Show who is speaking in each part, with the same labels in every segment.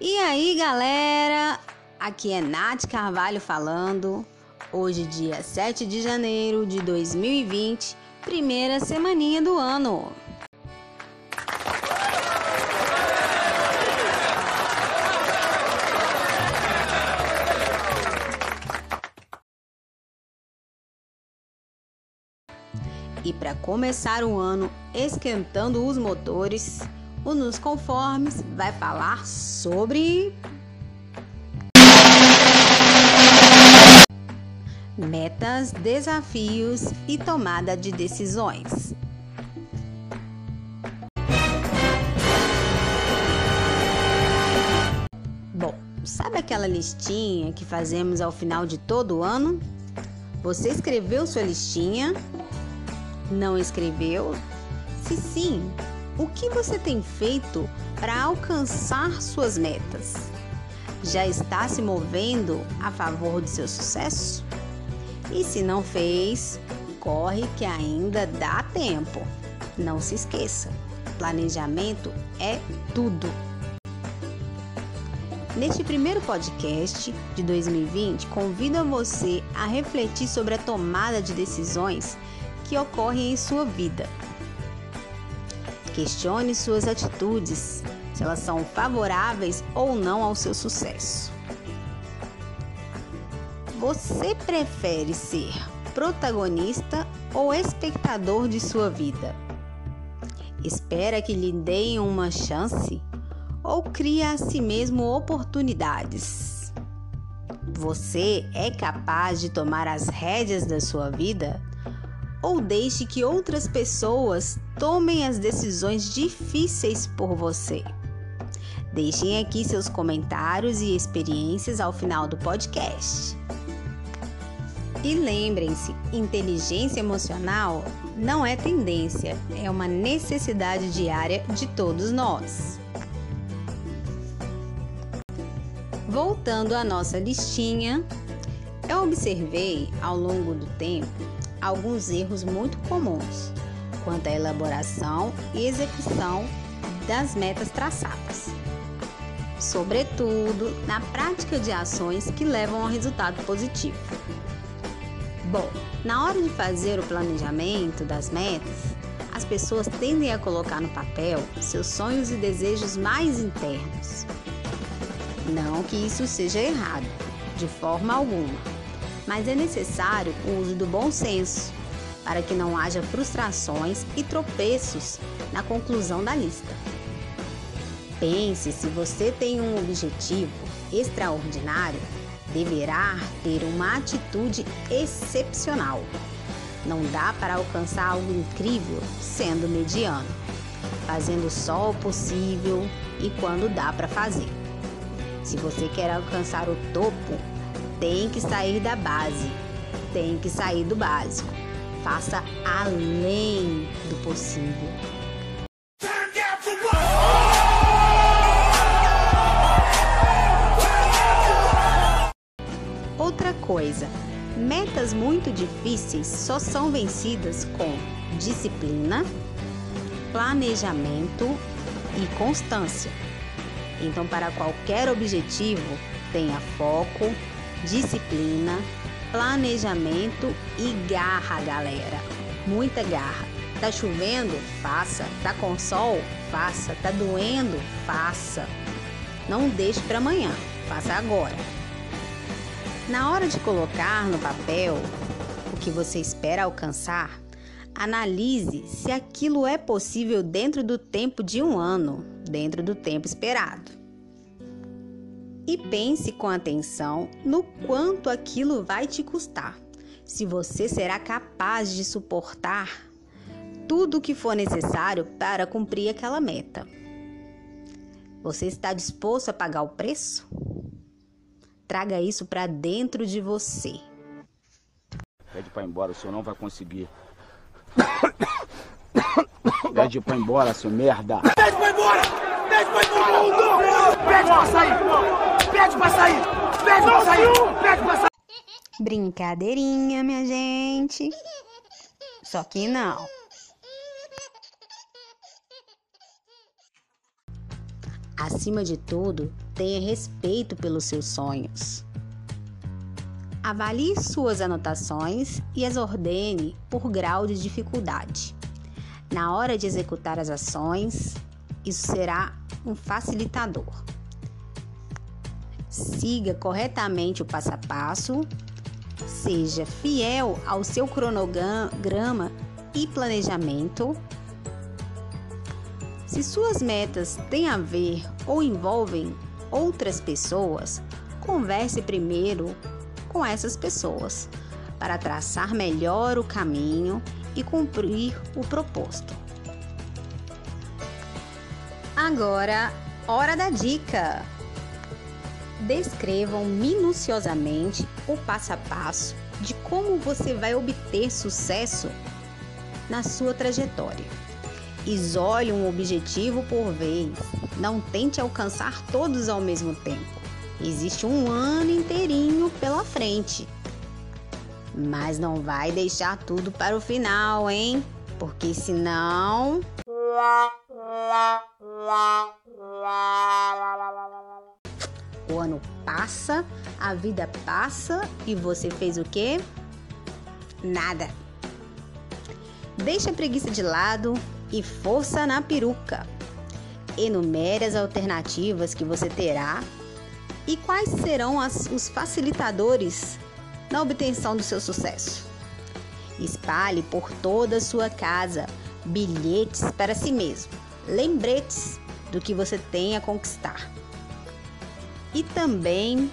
Speaker 1: E aí, galera? Aqui é Nath Carvalho falando. Hoje, dia 7 de janeiro de 2020, primeira semaninha do ano. E para começar o ano esquentando os motores, o Nos Conformes vai falar sobre metas, desafios e tomada de decisões. Bom, sabe aquela listinha que fazemos ao final de todo ano? Você escreveu sua listinha? Não escreveu? Se sim, o que você tem feito para alcançar suas metas? Já está se movendo a favor de seu sucesso? E se não fez, corre que ainda dá tempo. Não se esqueça, planejamento é tudo. Neste primeiro podcast de 2020, convido você a refletir sobre a tomada de decisões que ocorrem em sua vida. Questione suas atitudes, se elas são favoráveis ou não ao seu sucesso. Você prefere ser protagonista ou espectador de sua vida? Espera que lhe deem uma chance ou cria a si mesmo oportunidades? Você é capaz de tomar as rédeas da sua vida? Ou deixe que outras pessoas tomem as decisões difíceis por você. Deixem aqui seus comentários e experiências ao final do podcast. E lembrem-se, inteligência emocional não é tendência, é uma necessidade diária de todos nós. Voltando à nossa listinha, eu observei ao longo do tempo alguns erros muito comuns quanto à elaboração e execução das metas traçadas, sobretudo na prática de ações que levam ao resultado positivo. Bom, na hora de fazer o planejamento das metas, as pessoas tendem a colocar no papel seus sonhos e desejos mais internos. Não que isso seja errado, de forma alguma mas é necessário o uso do bom senso para que não haja frustrações e tropeços na conclusão da lista. Pense se você tem um objetivo extraordinário, deverá ter uma atitude excepcional. Não dá para alcançar algo incrível sendo mediano, fazendo só o possível e quando dá para fazer. Se você quer alcançar o topo, tem que sair da base, tem que sair do básico. Faça além do possível. Outra coisa, metas muito difíceis só são vencidas com disciplina, planejamento e constância. Então, para qualquer objetivo, tenha foco, disciplina, planejamento e garra, galera. Muita garra. Tá chovendo? Faça. Tá com sol? Faça. Tá doendo? Faça. Não deixe para amanhã. Faça agora. Na hora de colocar no papel o que você espera alcançar, analise se aquilo é possível dentro do tempo de um ano, dentro do tempo esperado e pense com atenção no quanto aquilo vai te custar. Se você será capaz de suportar tudo o que for necessário para cumprir aquela meta. Você está disposto a pagar o preço? Traga isso para dentro de você.
Speaker 2: Pede para ir embora, o senhor não vai conseguir. Pede para ir embora, seu merda.
Speaker 3: Pede para ir embora! Pede para ir embora! Pede para sair! Pede pra sair! Pede pra sair! Pede pra sair!
Speaker 1: Brincadeirinha, minha gente. Só que não. Acima de tudo, tenha respeito pelos seus sonhos. Avalie suas anotações e as ordene por grau de dificuldade. Na hora de executar as ações, isso será um facilitador. Siga corretamente o passo a passo, seja fiel ao seu cronograma e planejamento. Se suas metas têm a ver ou envolvem outras pessoas, converse primeiro com essas pessoas para traçar melhor o caminho e cumprir o proposto. Agora, hora da dica! Descrevam minuciosamente o passo a passo de como você vai obter sucesso na sua trajetória. Isole um objetivo por vez. Não tente alcançar todos ao mesmo tempo. Existe um ano inteirinho pela frente. Mas não vai deixar tudo para o final, hein? Porque senão. O ano passa, a vida passa e você fez o quê? Nada. Deixe a preguiça de lado e força na peruca. Enumere as alternativas que você terá e quais serão as, os facilitadores na obtenção do seu sucesso. Espalhe por toda a sua casa bilhetes para si mesmo, lembretes do que você tem a conquistar. E também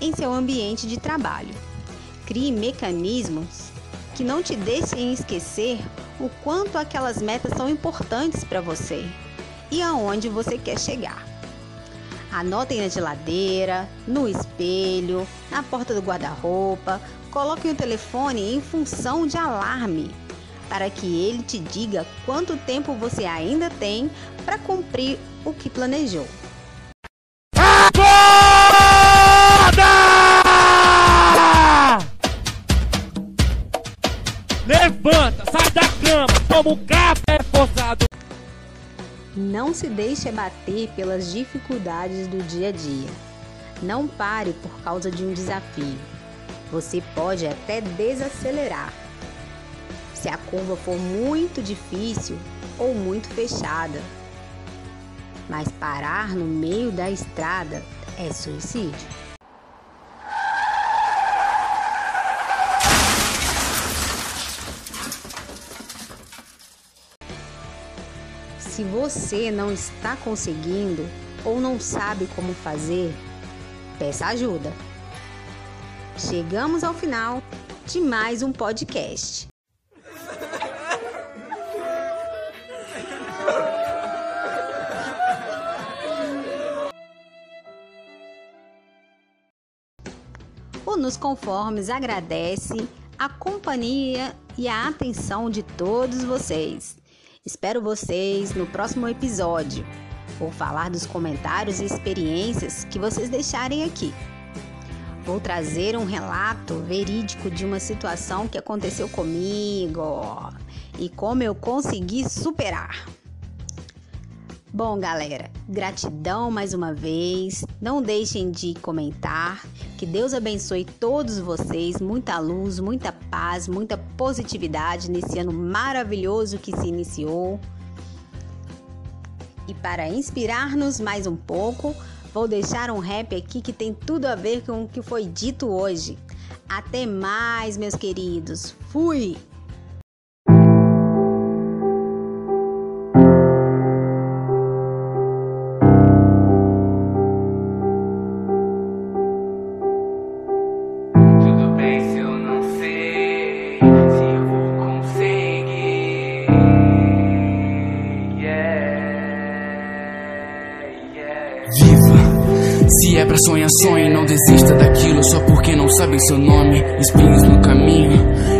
Speaker 1: em seu ambiente de trabalho. Crie mecanismos que não te deixem esquecer o quanto aquelas metas são importantes para você e aonde você quer chegar. Anotem na geladeira, no espelho, na porta do guarda-roupa, coloquem o telefone em função de alarme para que ele te diga quanto tempo você ainda tem para cumprir o que planejou.
Speaker 4: Levanta, sai da cama, toma um café forçado.
Speaker 1: Não se deixe abater pelas dificuldades do dia a dia. Não pare por causa de um desafio. Você pode até desacelerar. Se a curva for muito difícil ou muito fechada. Mas parar no meio da estrada é suicídio. Se você não está conseguindo ou não sabe como fazer, peça ajuda. Chegamos ao final de mais um podcast. O Nos Conformes agradece a companhia e a atenção de todos vocês. Espero vocês no próximo episódio. Vou falar dos comentários e experiências que vocês deixarem aqui. Vou trazer um relato verídico de uma situação que aconteceu comigo e como eu consegui superar. Bom, galera, gratidão mais uma vez. Não deixem de comentar. Que Deus abençoe todos vocês. Muita luz, muita paz, muita positividade nesse ano maravilhoso que se iniciou. E para inspirar-nos mais um pouco, vou deixar um rap aqui que tem tudo a ver com o que foi dito hoje. Até mais, meus queridos. Fui!
Speaker 5: Só porque não sabem seu nome. Espinhos no caminho,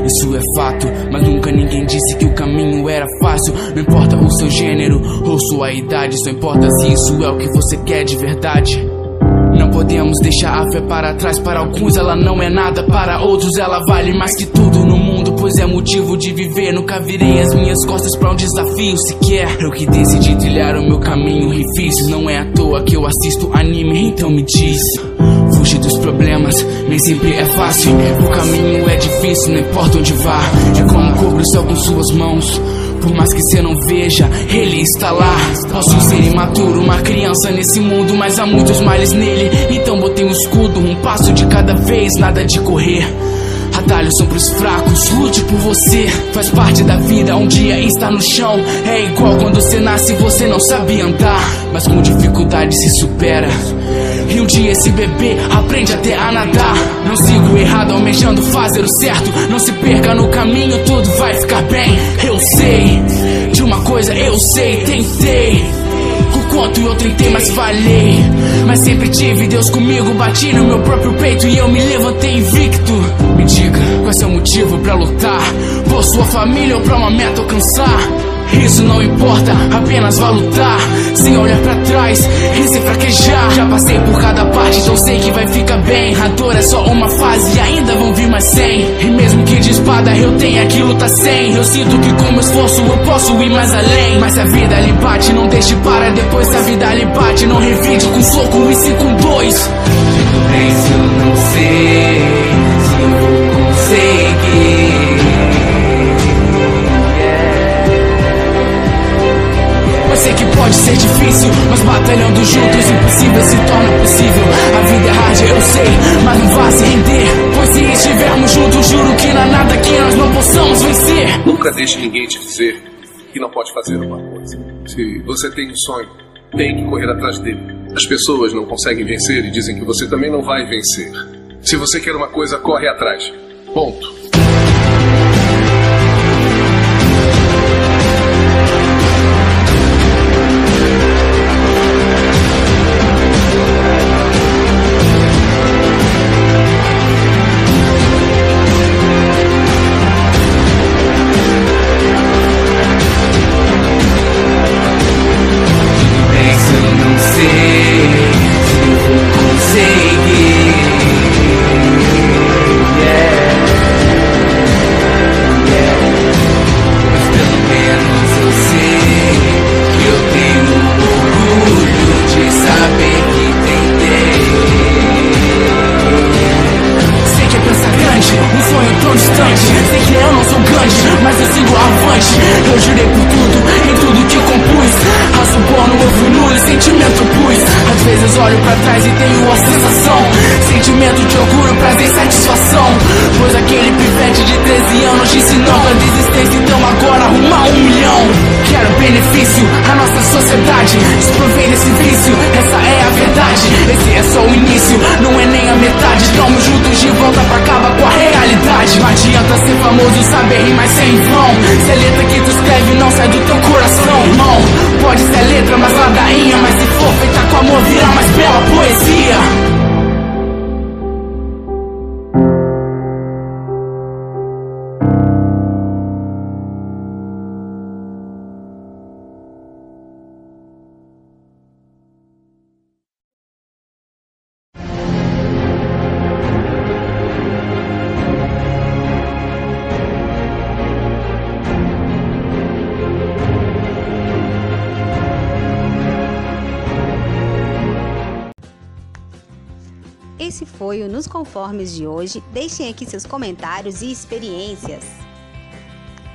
Speaker 5: isso é fato, mas nunca ninguém disse que o caminho era fácil. Não importa o seu gênero ou sua idade, só importa se isso é o que você quer de verdade. Não podemos deixar a fé para trás. Para alguns ela não é nada, para outros ela vale mais que tudo no mundo, pois é motivo de viver. Nunca virei as minhas costas para um desafio sequer. Eu que decidi trilhar o meu caminho difícil. Não é à toa que eu assisto anime. Então me diz. Fugir dos problemas nem sempre é fácil. O caminho é difícil, não importa onde vá. É como cobra o céu com suas mãos. Por mais que cê não veja, ele está lá. Posso ser imaturo, uma criança nesse mundo, mas há muitos males nele. Então botei um escudo, um passo de cada vez, nada de correr. Atalhos são pros fracos, lute por você. Faz parte da vida, um dia está no chão. É igual quando você nasce, você não sabe andar, mas com dificuldade se supera. E um dia esse bebê aprende até a nadar. Não sigo errado, almejando fazer o certo. Não se perca no caminho, tudo vai ficar bem. Eu sei, de uma coisa eu sei, tentei. O quanto eu tentei, mas falhei. Mas sempre tive Deus comigo, bati no meu próprio peito e eu me levantei invicto. Qual é seu motivo pra lutar? Por sua família ou pra uma meta alcançar? Isso não importa, apenas vá lutar. Sem olhar pra trás e se fraquejar. Já passei por cada parte, então sei que vai ficar bem. A dor é só uma fase e ainda vão vir mais cem. E mesmo que de espada eu tenha que lutar sem Eu sinto que com meu esforço eu posso ir mais além. Mas a vida lhe bate, não deixe para. Depois Se a vida lhe bate, não revide com soco e sim com dois.
Speaker 6: Bem se eu não sei
Speaker 5: pode ser difícil, mas batalhando juntos impossível se torna possível. A vida é hard, eu sei, mas não vá se render. Pois se estivermos juntos, juro que não há nada que nós não possamos vencer.
Speaker 7: Nunca deixe ninguém te dizer que não pode fazer uma coisa. Se você tem um sonho, tem que correr atrás dele. As pessoas não conseguem vencer e dizem que você também não vai vencer. Se você quer uma coisa, corre atrás. Ponto.
Speaker 6: Sei que eu
Speaker 5: não sou grande, mas eu sigo avante. Eu jurei por tudo, em tudo que compus. Raço no eu fui nulo sentimento pus. Às vezes olho pra trás e tenho a sensação. Sentimento de orgulho, prazer e satisfação. Pois aquele pivete de 13 anos disse não pra desistência, então agora arrumar um milhão. Quero benefício, a nossa sociedade. Desprovei desse vício, essa é a verdade. Esse é só o início, não Não adianta ser famoso, saber rimar sem vão. Se é letra que tu escreve, não sai do teu coração, irmão. Pode ser letra, mas ladainha. Mas se for feita com amor, vira mais bela poesia.
Speaker 1: Esse foi o Nos Conformes de hoje. Deixem aqui seus comentários e experiências.